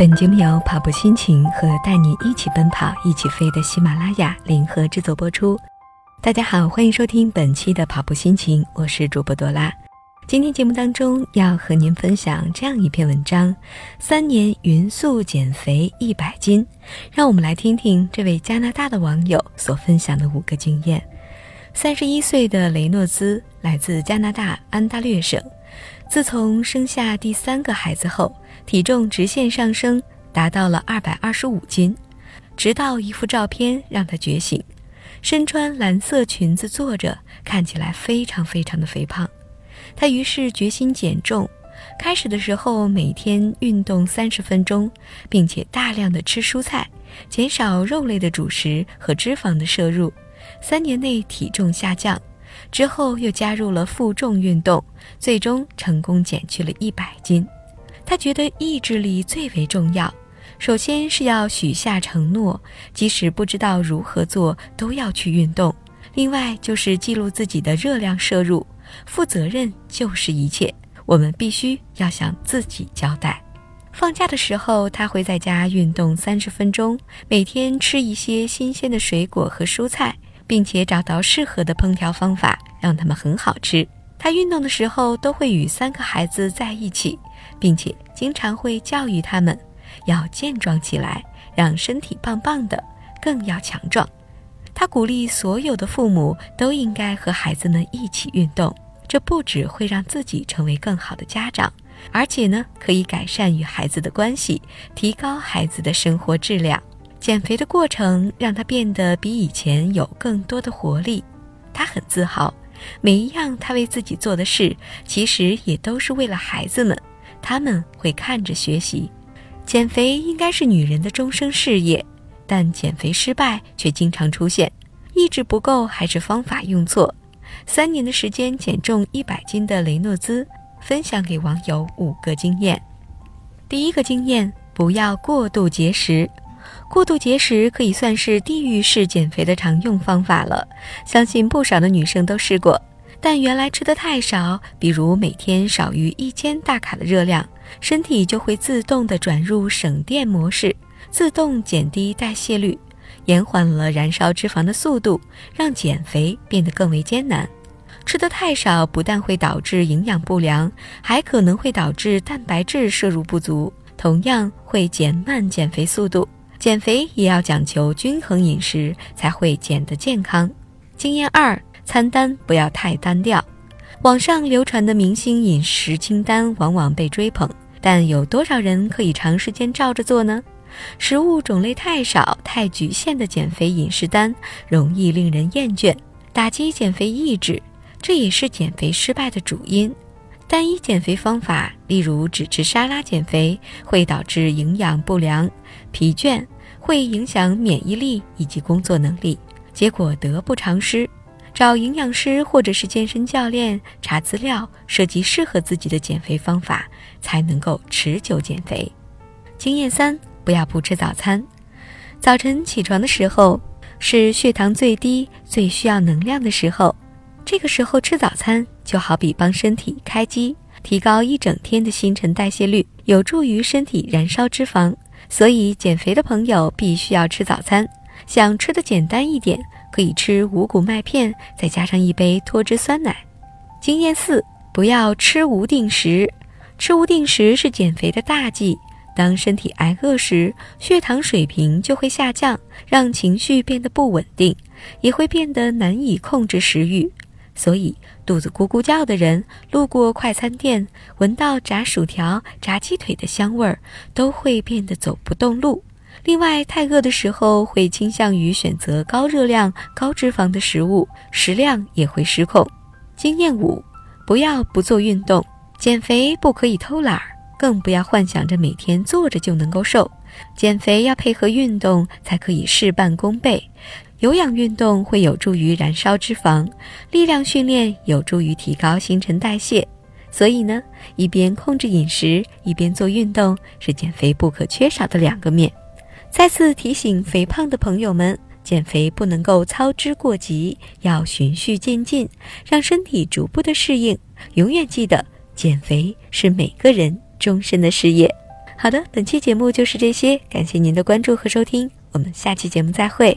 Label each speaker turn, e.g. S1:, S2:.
S1: 本节目由跑步心情和带你一起奔跑、一起飞的喜马拉雅联合制作播出。大家好，欢迎收听本期的跑步心情，我是主播朵拉。今天节目当中要和您分享这样一篇文章：三年匀速减肥一百斤。让我们来听听这位加拿大的网友所分享的五个经验。三十一岁的雷诺兹来自加拿大安大略省，自从生下第三个孩子后。体重直线上升，达到了二百二十五斤，直到一幅照片让他觉醒。身穿蓝色裙子坐着，看起来非常非常的肥胖。他于是决心减重。开始的时候每天运动三十分钟，并且大量的吃蔬菜，减少肉类的主食和脂肪的摄入。三年内体重下降，之后又加入了负重运动，最终成功减去了一百斤。他觉得意志力最为重要，首先是要许下承诺，即使不知道如何做，都要去运动。另外就是记录自己的热量摄入，负责任就是一切。我们必须要向自己交代。放假的时候，他会在家运动三十分钟，每天吃一些新鲜的水果和蔬菜，并且找到适合的烹调方法，让他们很好吃。他运动的时候都会与三个孩子在一起。并且经常会教育他们，要健壮起来，让身体棒棒的，更要强壮。他鼓励所有的父母都应该和孩子们一起运动，这不只会让自己成为更好的家长，而且呢，可以改善与孩子的关系，提高孩子的生活质量。减肥的过程让他变得比以前有更多的活力，他很自豪，每一样他为自己做的事，其实也都是为了孩子们。他们会看着学习，减肥应该是女人的终生事业，但减肥失败却经常出现，意志不够还是方法用错？三年的时间减重一百斤的雷诺兹分享给网友五个经验。第一个经验，不要过度节食。过度节食可以算是地狱式减肥的常用方法了，相信不少的女生都试过。但原来吃的太少，比如每天少于一千大卡的热量，身体就会自动的转入省电模式，自动减低代谢率，延缓了燃烧脂肪的速度，让减肥变得更为艰难。吃的太少不但会导致营养不良，还可能会导致蛋白质摄入不足，同样会减慢减肥速度。减肥也要讲求均衡饮食，才会减得健康。经验二。餐单不要太单调，网上流传的明星饮食清单往往被追捧，但有多少人可以长时间照着做呢？食物种类太少、太局限的减肥饮食单容易令人厌倦，打击减肥意志，这也是减肥失败的主因。单一减肥方法，例如只吃沙拉减肥，会导致营养不良、疲倦，会影响免疫力以及工作能力，结果得不偿失。找营养师或者是健身教练查资料，设计适合自己的减肥方法，才能够持久减肥。经验三：不要不吃早餐。早晨起床的时候是血糖最低、最需要能量的时候，这个时候吃早餐就好比帮身体开机，提高一整天的新陈代谢率，有助于身体燃烧脂肪。所以减肥的朋友必须要吃早餐，想吃的简单一点。可以吃五谷麦片，再加上一杯脱脂酸奶。经验四：不要吃无定时。吃无定时是减肥的大忌。当身体挨饿时，血糖水平就会下降，让情绪变得不稳定，也会变得难以控制食欲。所以，肚子咕咕叫的人，路过快餐店，闻到炸薯条、炸鸡腿的香味儿，都会变得走不动路。另外，太饿的时候会倾向于选择高热量、高脂肪的食物，食量也会失控。经验五：不要不做运动。减肥不可以偷懒儿，更不要幻想着每天坐着就能够瘦。减肥要配合运动，才可以事半功倍。有氧运动会有助于燃烧脂肪，力量训练有助于提高新陈代谢。所以呢，一边控制饮食，一边做运动，是减肥不可缺少的两个面。再次提醒肥胖的朋友们，减肥不能够操之过急，要循序渐进，让身体逐步的适应。永远记得，减肥是每个人终身的事业。好的，本期节目就是这些，感谢您的关注和收听，我们下期节目再会。